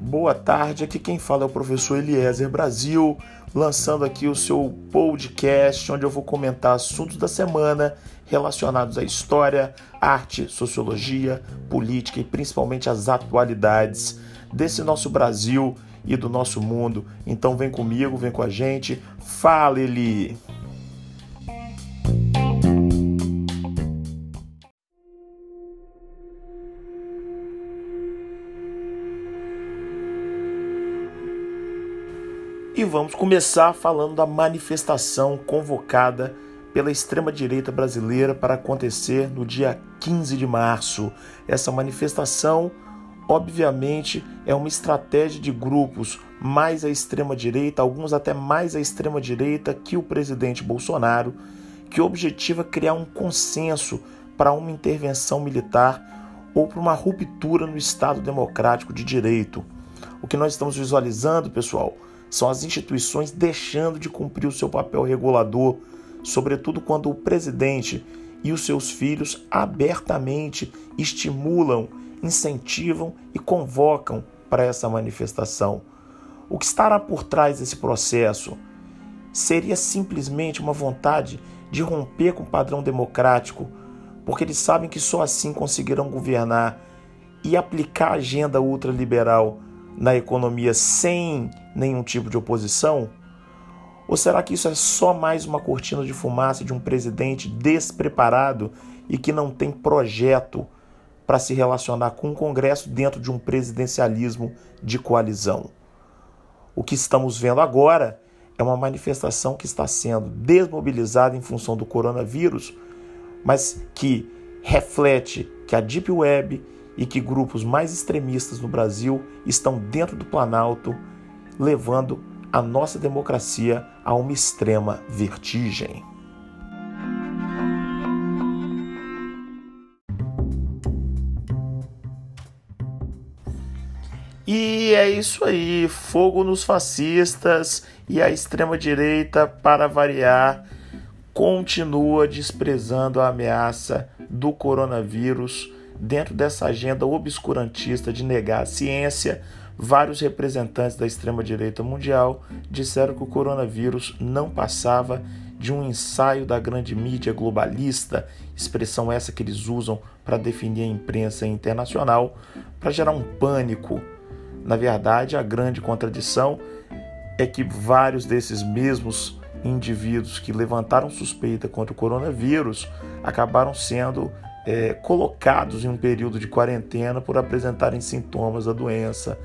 Boa tarde, aqui quem fala é o professor Eliezer Brasil, lançando aqui o seu podcast, onde eu vou comentar assuntos da semana relacionados à história, arte, sociologia, política e principalmente as atualidades desse nosso Brasil e do nosso mundo. Então vem comigo, vem com a gente, fala ele. E vamos começar falando da manifestação convocada pela extrema-direita brasileira para acontecer no dia 15 de março. Essa manifestação, obviamente, é uma estratégia de grupos mais à extrema-direita, alguns até mais à extrema-direita que o presidente Bolsonaro, que objetiva criar um consenso para uma intervenção militar ou para uma ruptura no Estado democrático de direito. O que nós estamos visualizando, pessoal, são as instituições deixando de cumprir o seu papel regulador, sobretudo quando o presidente e os seus filhos abertamente estimulam, incentivam e convocam para essa manifestação. O que estará por trás desse processo? Seria simplesmente uma vontade de romper com o padrão democrático, porque eles sabem que só assim conseguirão governar e aplicar a agenda ultraliberal na economia sem nenhum tipo de oposição? Ou será que isso é só mais uma cortina de fumaça de um presidente despreparado e que não tem projeto para se relacionar com o Congresso dentro de um presidencialismo de coalizão? O que estamos vendo agora é uma manifestação que está sendo desmobilizada em função do coronavírus, mas que reflete que a Deep Web e que grupos mais extremistas no Brasil estão dentro do Planalto levando a nossa democracia a uma extrema vertigem. E é isso aí, fogo nos fascistas e a extrema-direita, para variar, continua desprezando a ameaça do coronavírus dentro dessa agenda obscurantista de negar a ciência, vários representantes da extrema-direita mundial disseram que o coronavírus não passava de um ensaio da grande mídia globalista, expressão essa que eles usam para definir a imprensa internacional, para gerar um pânico. Na verdade, a grande contradição é que vários desses mesmos indivíduos que levantaram suspeita contra o coronavírus acabaram sendo é, colocados em um período de quarentena por apresentarem sintomas da doença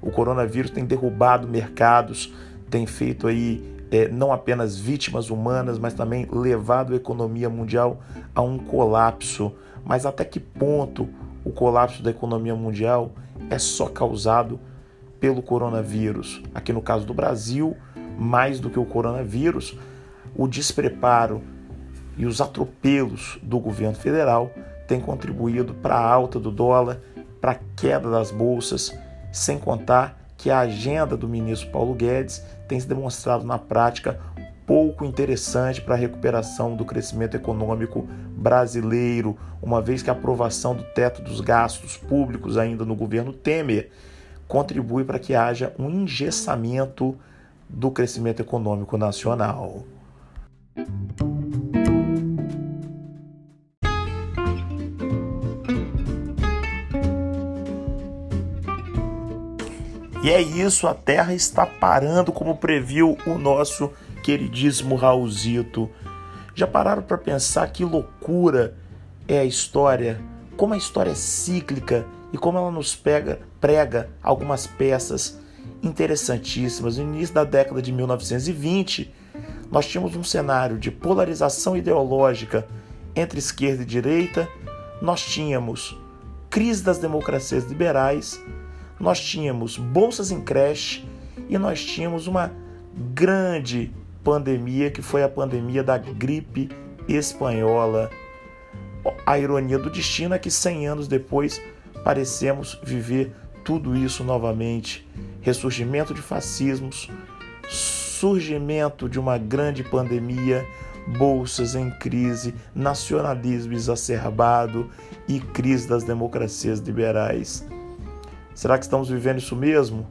o coronavírus tem derrubado mercados, tem feito aí é, não apenas vítimas humanas, mas também levado a economia mundial a um colapso. Mas até que ponto o colapso da economia mundial é só causado pelo coronavírus? Aqui no caso do Brasil, mais do que o coronavírus, o despreparo e os atropelos do governo federal têm contribuído para a alta do dólar, para a queda das bolsas sem contar que a agenda do ministro Paulo Guedes tem se demonstrado na prática pouco interessante para a recuperação do crescimento econômico brasileiro, uma vez que a aprovação do teto dos gastos públicos ainda no governo Temer contribui para que haja um engessamento do crescimento econômico nacional. E é isso, a Terra está parando, como previu o nosso queridíssimo Raulzito. Já pararam para pensar que loucura é a história? Como a história é cíclica e como ela nos pega, prega algumas peças interessantíssimas. No início da década de 1920, nós tínhamos um cenário de polarização ideológica entre esquerda e direita, nós tínhamos crise das democracias liberais nós tínhamos bolsas em creche e nós tínhamos uma grande pandemia que foi a pandemia da gripe espanhola. A ironia do destino é que 100 anos depois parecemos viver tudo isso novamente. Ressurgimento de fascismos, surgimento de uma grande pandemia, bolsas em crise, nacionalismo exacerbado e crise das democracias liberais. Será que estamos vivendo isso mesmo?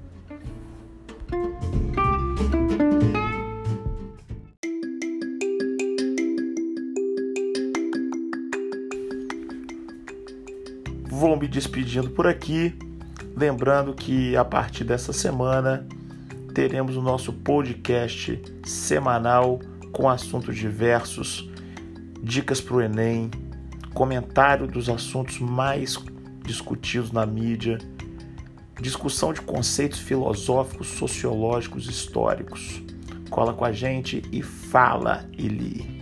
Vou me despedindo por aqui, lembrando que a partir dessa semana teremos o nosso podcast semanal com assuntos diversos, dicas para o Enem, comentário dos assuntos mais discutidos na mídia, discussão de conceitos filosóficos, sociológicos, históricos. Cola com a gente e fala, Eli.